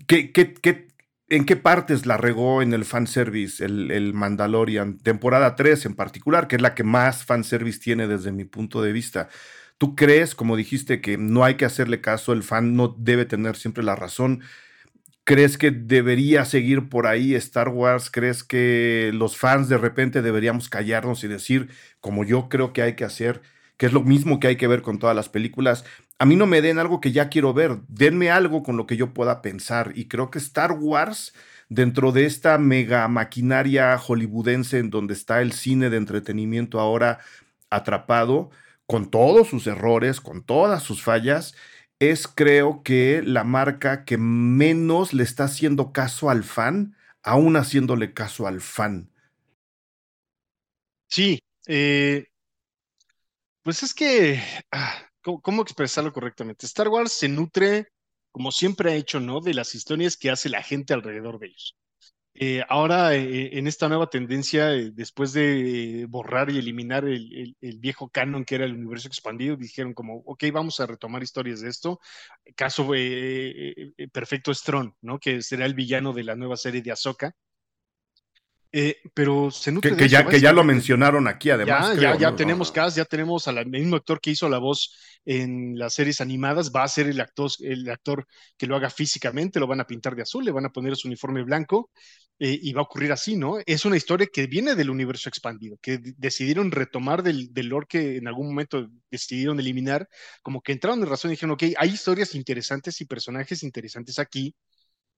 ¿qué, qué, qué, ¿En qué partes la regó en el fanservice el, el Mandalorian? Temporada 3 en particular, que es la que más fanservice tiene desde mi punto de vista. ¿Tú crees, como dijiste, que no hay que hacerle caso, el fan no debe tener siempre la razón? ¿Crees que debería seguir por ahí Star Wars? ¿Crees que los fans de repente deberíamos callarnos y decir, como yo creo que hay que hacer, que es lo mismo que hay que ver con todas las películas? A mí no me den algo que ya quiero ver, denme algo con lo que yo pueda pensar. Y creo que Star Wars, dentro de esta mega maquinaria hollywoodense en donde está el cine de entretenimiento ahora atrapado, con todos sus errores, con todas sus fallas, es creo que la marca que menos le está haciendo caso al fan, aún haciéndole caso al fan. Sí, eh, pues es que, ah, ¿cómo, expresarlo correctamente? Star Wars se nutre, como siempre ha hecho, ¿no? De las historias que hace la gente alrededor de ellos. Eh, ahora, eh, en esta nueva tendencia, eh, después de borrar y eliminar el, viejo canon que era el universo expandido, dijeron como, ok, vamos a retomar historias de esto. Caso perfecto es Tron, ¿no? Que será el villano de la nueva serie de Ahsoka. Eh, pero se nutre que, ya, que ya lo mencionaron aquí, además. Ya, ya, tenemos cast, ya tenemos al mismo actor que hizo la voz en las series animadas, va a ser el actor, el actor que lo haga físicamente, lo van a pintar de azul, le van a poner su uniforme blanco eh, y va a ocurrir así, ¿no? Es una historia que viene del universo expandido, que decidieron retomar del, del lore que en algún momento decidieron eliminar, como que entraron en razón y dijeron, ok, hay historias interesantes y personajes interesantes aquí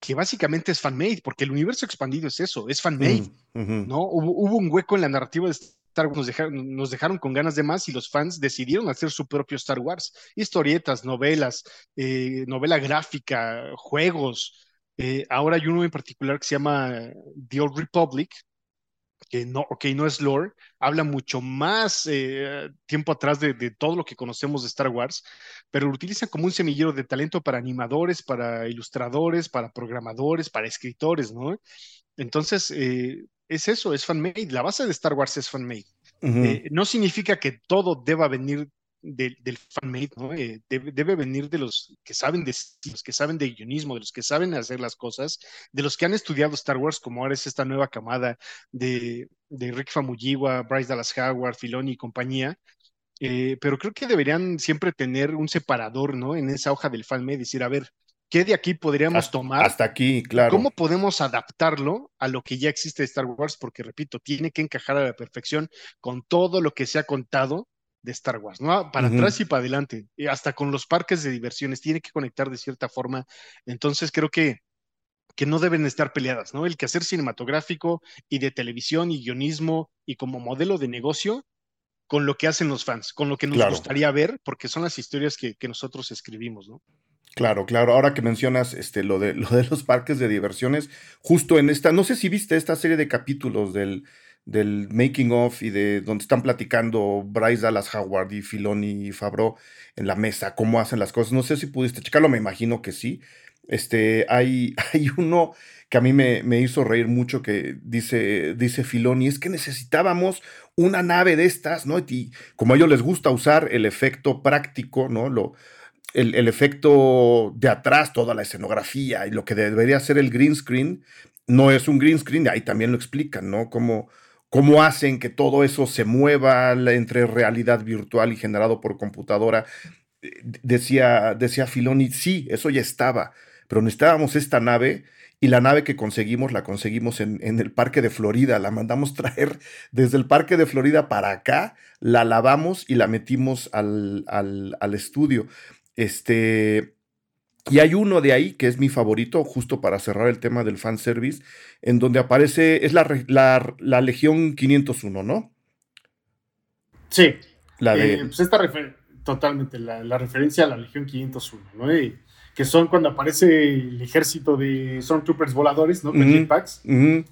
que básicamente es fan-made, porque el universo expandido es eso, es fan-made, mm, ¿no? Hubo, un hueco en la narrativa de Star Wars, nos dejaron, nos dejaron, con ganas de más y los fans decidieron hacer su propio Star Wars, historietas, novelas, eh, novela gráfica, juegos, Eh, ahora hay uno en particular que se llama The Old Republic, que no, ok, no es lore, habla mucho más eh, tiempo atrás de, todo lo que conocemos de Star Wars, pero lo utiliza como un semillero de talento para animadores, para ilustradores, para programadores, para escritores, ¿no? Entonces, eh, es eso, es fan-made, la base de Star Wars es fan-made. Eh, no significa que todo deba venir del fanmade, ¿no? Eh, debe, venir de los que saben de los que saben de guionismo, de los que saben hacer las cosas, de los que han estudiado Star Wars, como ahora es esta nueva camada de, Rick Famuyiwa, Bryce Dallas Howard, Filoni y compañía. Eh, pero creo que deberían siempre tener un separador, ¿no? En esa hoja del fanmade, decir, a ver, ¿qué de aquí podríamos tomar? Hasta aquí, claro. ¿Cómo podemos adaptarlo a lo que ya existe de Star Wars? Porque, repito, tiene que encajar a la perfección con todo lo que se ha contado de Star Wars, ¿no? Para atrás y para adelante, y hasta con los parques de diversiones, tiene que conectar de cierta forma. Entonces creo que, que no deben estar peleadas, ¿no? El quehacer cinematográfico y de televisión y guionismo y como modelo de negocio con lo que hacen los fans, con lo que nos gustaría ver, porque son las historias que, que, nosotros escribimos, ¿no? Claro, claro. Ahora que mencionas este, lo, de, lo de los parques de diversiones, justo en esta, no sé si viste esta serie de capítulos del, del making of y de donde están platicando Bryce Dallas Howard y Filoni y Fabro en la mesa, cómo hacen las cosas. No sé si pudiste checarlo, me imagino que sí. Este, hay, *laughs* hay uno que a mí me, me, hizo reír mucho que dice, dice Filoni, es que necesitábamos una nave de estas, ¿no? Y como a ellos les gusta usar el efecto práctico, ¿no? Lo, el, el, efecto de atrás, toda la escenografía y lo que debería ser el green screen, no es un green screen, ahí también lo explican, ¿no? Como cómo hacen que todo eso se mueva entre realidad virtual y generado por computadora. Decía, decía Filoni, sí, eso ya estaba, pero necesitábamos esta nave y la nave que conseguimos la conseguimos en, el parque de Florida, la mandamos *laughs* traer desde el parque de Florida para acá, la lavamos y la metimos al, al, al estudio. Este, y hay uno de ahí que es mi favorito, justo para cerrar el tema del fanservice, en donde aparece, es la, la, Legión 501, ¿no? Sí. La de... Eh, pues esta totalmente, la, referencia a la Legión 501, ¿no? que son cuando aparece el ejército de Stormtroopers voladores, ¿no? Con jetpacks.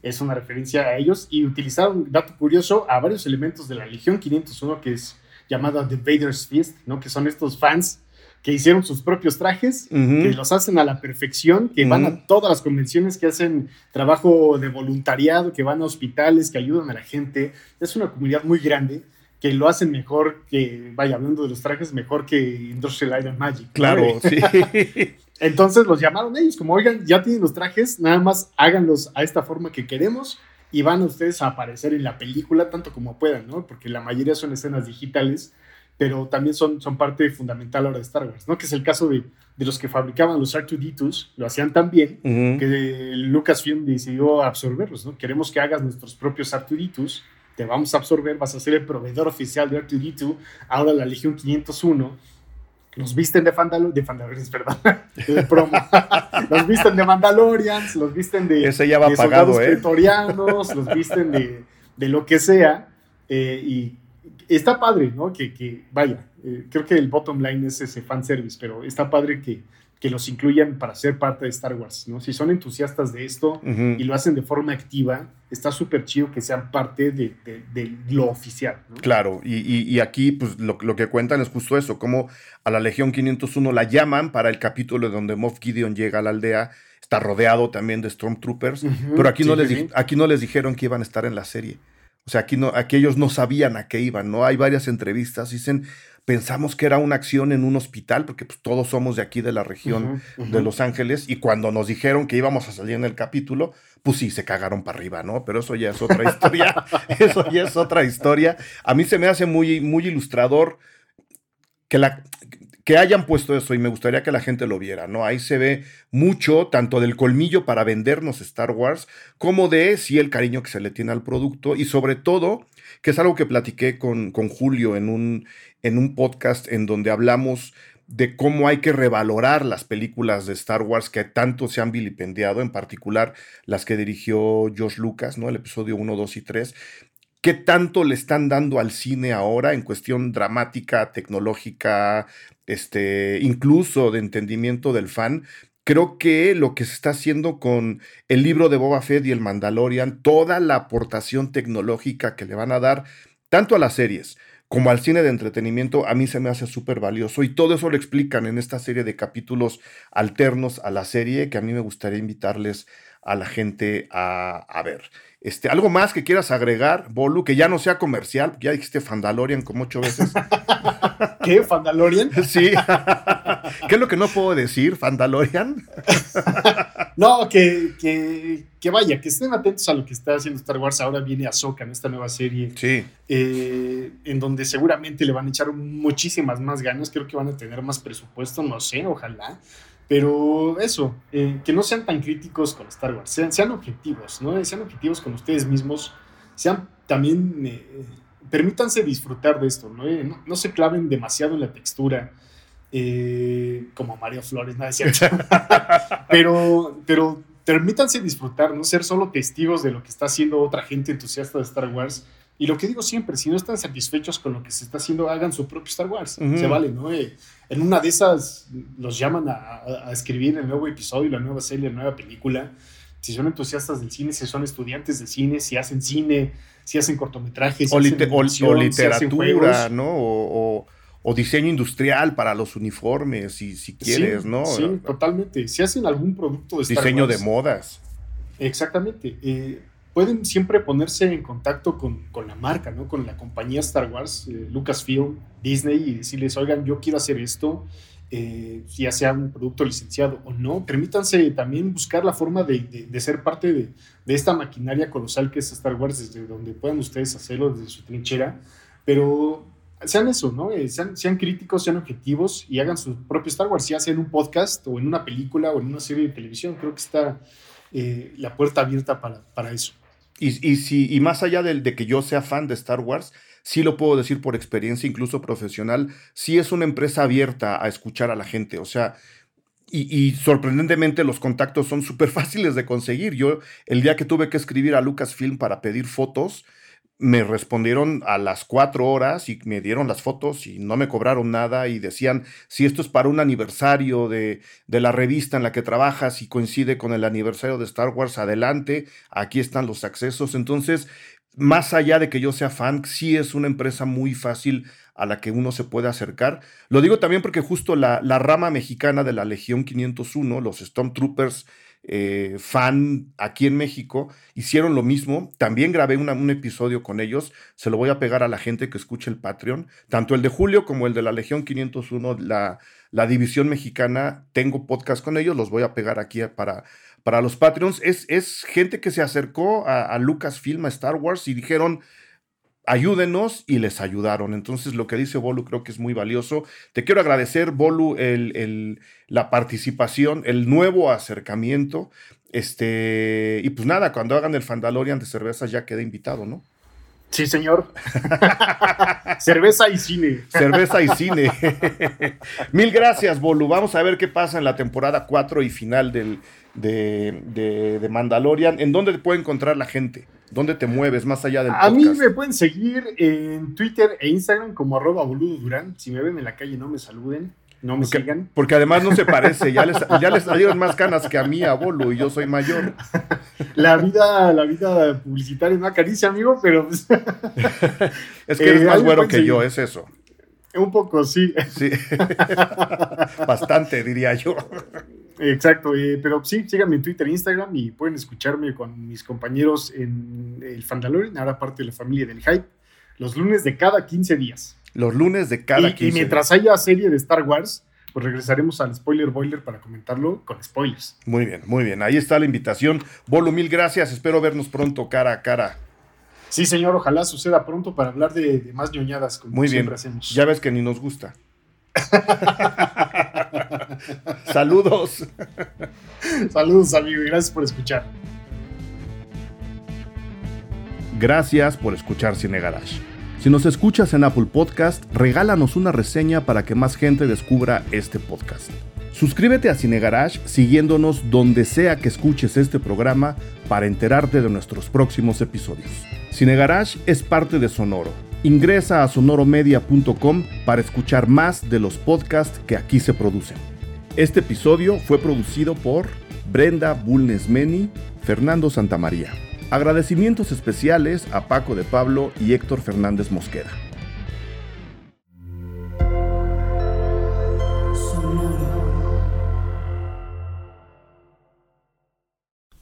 Es una referencia a ellos. Y utilizaron, dato curioso, a varios elementos de la Legión 501, que es llamada The Vader's Fist, ¿no? Que son estos fans que hicieron sus propios trajes, que los hacen a la perfección, que van a todas las convenciones, que hacen trabajo de voluntariado, que van a hospitales, que ayudan a la gente. Es una comunidad muy grande que lo hacen mejor que, vaya, hablando de los trajes, mejor que Industrial Light and Magic. Claro, *laughs* sí. Entonces los llamaron ellos, como, oigan, ya tienen los trajes, nada más háganlos a esta forma que queremos y van a ustedes a aparecer en la película tanto como puedan, ¿no? Porque la mayoría son escenas digitales pero también son, son parte fundamental ahora de Star Wars, ¿no? Que es el caso de, de los que fabricaban los R2D2, lo hacían tan bien que Lucasfilm decidió absorberlos, ¿no? Queremos que hagas nuestros propios R2D2, te vamos a absorber, vas a ser el proveedor oficial de R2D2, ahora la Legión 501, los visten de, Fandal de Fandalorians, perdón, *laughs* de promo. *laughs* los visten de Mandalorians, los visten de, Ese ya va de pagado, ¿eh? los visten de, de lo que sea, eh, y está padre, ¿no? Que, que vaya, eh, creo que el bottom line es ese fanservice, pero está padre que, que los incluyan para ser parte de Star Wars, ¿no? Si son entusiastas de esto y lo hacen de forma activa, está súper chido que sean parte de, de, lo oficial, ¿no? Claro, y, y, aquí pues lo, lo, que cuentan es justo eso, como a la Legión 501 la llaman para el capítulo donde Moff Gideon llega a la aldea, está rodeado también de Stormtroopers, pero aquí, no les, aquí no les dijeron que iban a estar en la serie. O sea, aquí, no, aquí ellos no sabían a qué iban, ¿no? Hay varias entrevistas, dicen, pensamos que era una acción en un hospital, porque pues, todos somos de aquí de la región de Los Ángeles, y cuando nos dijeron que íbamos a salir en el capítulo, pues sí, se cagaron para arriba, ¿no? Pero eso ya es otra historia, *laughs* eso ya es otra historia. A mí se me hace muy, muy ilustrador que la, que hayan puesto eso y me gustaría que la gente lo viera, ¿no? Ahí se ve mucho, tanto del colmillo para vendernos Star Wars, como de sí el cariño que se le tiene al producto y sobre todo, que es algo que platiqué con, con Julio en un, en un podcast en donde hablamos de cómo hay que revalorar las películas de Star Wars que tanto se han vilipendiado, en particular las que dirigió George Lucas, ¿no? El episodio 1, 2 y 3, qué tanto le están dando al cine ahora en cuestión dramática, tecnológica, este, incluso de entendimiento del fan, creo que lo que se está haciendo con el libro de Boba Fett y el Mandalorian, toda la aportación tecnológica que le van a dar tanto a las series como al cine de entretenimiento, a mí se me hace súper valioso. Y todo eso lo explican en esta serie de capítulos alternos a la serie que a mí me gustaría invitarles a la gente a, a ver. Este, ¿Algo más que quieras agregar, Bolu, que ya no sea comercial? Ya dijiste Fandalorian como ocho veces. *laughs* ¿Qué? ¿Fandalorian? *laughs* Sí. ¿Qué es lo que no puedo decir? ¿Fandalorian? *laughs* no, que, que, vaya, que estén atentos a lo que está haciendo Star Wars. Ahora viene Ahsoka en esta nueva serie. Sí. Eh, en donde seguramente le van a echar muchísimas más ganas. Creo que van a tener más presupuesto, no sé, ojalá. Pero eso, eh, que no sean tan críticos con Star Wars, sean, objetivos, ¿no? Sean objetivos con ustedes mismos, sean también, eh, permítanse disfrutar de esto, ¿no? Eh, no, se claven demasiado en la textura, como Mario Flores, nada cierto. *laughs* pero, pero permítanse disfrutar, no ser solo testigos de lo que está haciendo otra gente entusiasta de Star Wars y lo que digo siempre, si no están satisfechos con lo que se está haciendo, hagan su propio Star Wars. Se vale, ¿no? Eh, en una de esas los llaman a, escribir el nuevo episodio, la nueva serie, la nueva película. Si son entusiastas del cine, si son estudiantes del cine, si hacen cine, si hacen cortometrajes, o, o, literatura, ¿no? O, diseño industrial para los uniformes, si, si quieres, ¿no? Sí, totalmente. Si hacen algún producto de Star Diseño de modas. Exactamente. Eh, pueden siempre ponerse en contacto con, con, la marca, ¿no? Con la compañía Star Wars, eh, Lucasfilm, Disney, y decirles, oigan, yo quiero hacer esto, eh, ya sea un producto licenciado o no. Permítanse también buscar la forma de, de, ser parte de, de, esta maquinaria colosal que es Star Wars, desde donde puedan ustedes hacerlo, desde su trinchera, pero sean eso, ¿no? Eh, sean, sean, críticos, sean objetivos y hagan su propio Star Wars, ya sea en un podcast o en una película o en una serie de televisión. Creo que está la puerta abierta para, para eso. Y, y, si, y más allá de, de, que yo sea fan de Star Wars, sí lo puedo decir por experiencia, incluso profesional, sí es una empresa abierta a escuchar a la gente. O sea, y, y sorprendentemente los contactos son *laughs* súper fáciles de conseguir. Yo, el día que tuve que escribir a Lucasfilm para pedir fotos, me respondieron a las cuatro horas y me dieron las fotos y no me cobraron nada y decían, si esto es para un aniversario de, de, la revista en la que trabajas y coincide con el aniversario de Star Wars, adelante, aquí están los accesos. Entonces, más allá de que yo sea fan, sí es una empresa muy fácil a la que uno se puede acercar. Lo digo también porque justo la, la rama mexicana de la Legión 501, los Stormtroopers, eh, fan aquí en México, hicieron lo mismo. También grabé un episodio con ellos. Se lo voy a pegar a la gente que escuche el Patreon. Tanto el de Julio como el de la Legión 501, la, la división mexicana. Tengo podcast con ellos. Los voy a pegar aquí para, para los Patreons. Es, es gente que se acercó a, a Lucasfilm, a Star Wars y dijeron ayúdenos y les ayudaron. Entonces lo que dice Bolu creo que es muy valioso. Te quiero agradecer, Bolu, el, la participación, el nuevo acercamiento. Este, y pues nada, cuando hagan el Fandalorian de cervezas ya queda invitado, ¿no? Sí, señor. *laughs* Cerveza y cine. Cerveza y cine. *laughs* Mil gracias, Bolu. Vamos a ver qué pasa en la temporada 4 y final del, de, de, Mandalorian. ¿En dónde te puede encontrar la gente? ¿Dónde te mueves más allá del A mí me pueden seguir en Twitter e Instagram como arroba boludo Durán. Si me ven en la calle no me saluden, no me sigan. Porque además no se parece, ya les, ya les *laughs* salieron más canas que a mí, a Bolu, y yo soy mayor. *laughs* La vida, la vida publicitaria es una caricia, amigo, pero... Pues *laughs* es que eres eh, más bueno que yo, es eso. Un poco, sí. Sí. *laughs* Bastante, diría yo. Exacto, eh, pero sí, síganme en Twitter e Instagram y pueden escucharme con mis compañeros en el Fandalorian, ahora parte de la familia del Hype, los lunes de cada 15 días. Los lunes de cada 15 Y mientras haya serie de Star Wars, pues regresaremos al Spoiler Boiler para comentarlo con spoilers. Muy bien, muy bien. Ahí está la invitación. Bolo, mil gracias. Espero vernos pronto cara a cara. Sí, señor, ojalá suceda pronto para hablar de, más ñoñadas. Como muy bien. Ya ves que ni nos gusta. *laughs* Saludos. Saludos, amigo, y gracias por escuchar. Gracias por escuchar Cine Garage. Si nos escuchas en Apple Podcast, regálanos una reseña para que más gente descubra este podcast. Suscríbete a Cine Garage siguiéndonos donde sea que escuches este programa para enterarte de nuestros próximos episodios. Cine Garage es parte de Sonoro Ingresa a sonoromedia.com para escuchar más de los podcasts que aquí se producen. Este episodio fue producido por Brenda Bulnesmeni, Fernando Santamaría. Agradecimientos especiales a Paco de Pablo y Héctor Fernández Mosqueda.